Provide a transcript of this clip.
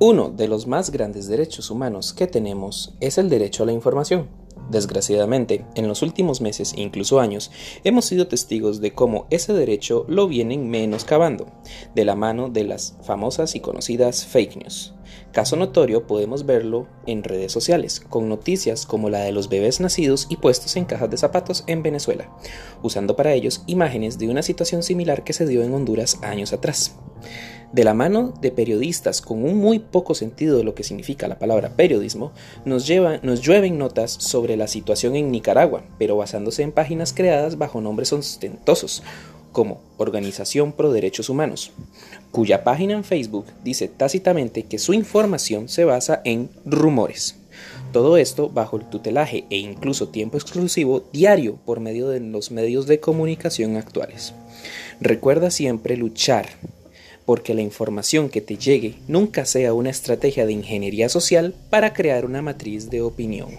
Uno de los más grandes derechos humanos que tenemos es el derecho a la información. Desgraciadamente, en los últimos meses e incluso años, hemos sido testigos de cómo ese derecho lo vienen menoscabando, de la mano de las famosas y conocidas fake news. Caso notorio podemos verlo en redes sociales, con noticias como la de los bebés nacidos y puestos en cajas de zapatos en Venezuela, usando para ellos imágenes de una situación similar que se dio en Honduras años atrás. De la mano de periodistas con un muy poco sentido de lo que significa la palabra periodismo, nos, llueven notas sobre la situación en Nicaragua, pero basándose en páginas creadas bajo nombres ostentosos, como Organización Pro Derechos Humanos, cuya página en Facebook dice tácitamente que su información se basa en rumores. Todo esto bajo el tutelaje e incluso tiempo exclusivo diario por medio de los medios de comunicación actuales. Recuerda siempre luchar porque la información que te llegue nunca sea una estrategia de ingeniería social para crear una matriz de opinión.